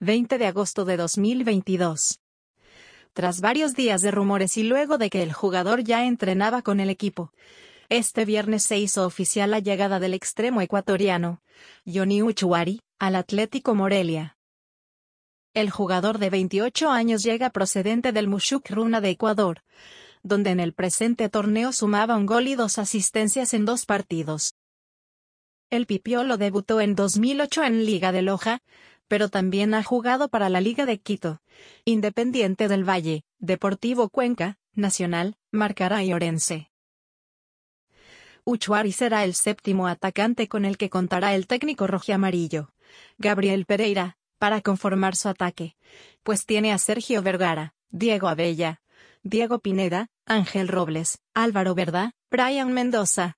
20 de agosto de 2022. Tras varios días de rumores y luego de que el jugador ya entrenaba con el equipo, este viernes se hizo oficial la llegada del extremo ecuatoriano, Johnny Uchuari, al Atlético Morelia. El jugador de 28 años llega procedente del Mushuk Runa de Ecuador, donde en el presente torneo sumaba un gol y dos asistencias en dos partidos. El Pipiolo debutó en 2008 en Liga de Loja, pero también ha jugado para la Liga de Quito, Independiente del Valle, Deportivo Cuenca, Nacional, Marcará y Orense. Uchuari será el séptimo atacante con el que contará el técnico rojiamarillo, Gabriel Pereira, para conformar su ataque, pues tiene a Sergio Vergara, Diego Abella, Diego Pineda, Ángel Robles, Álvaro Verdá, Brian Mendoza,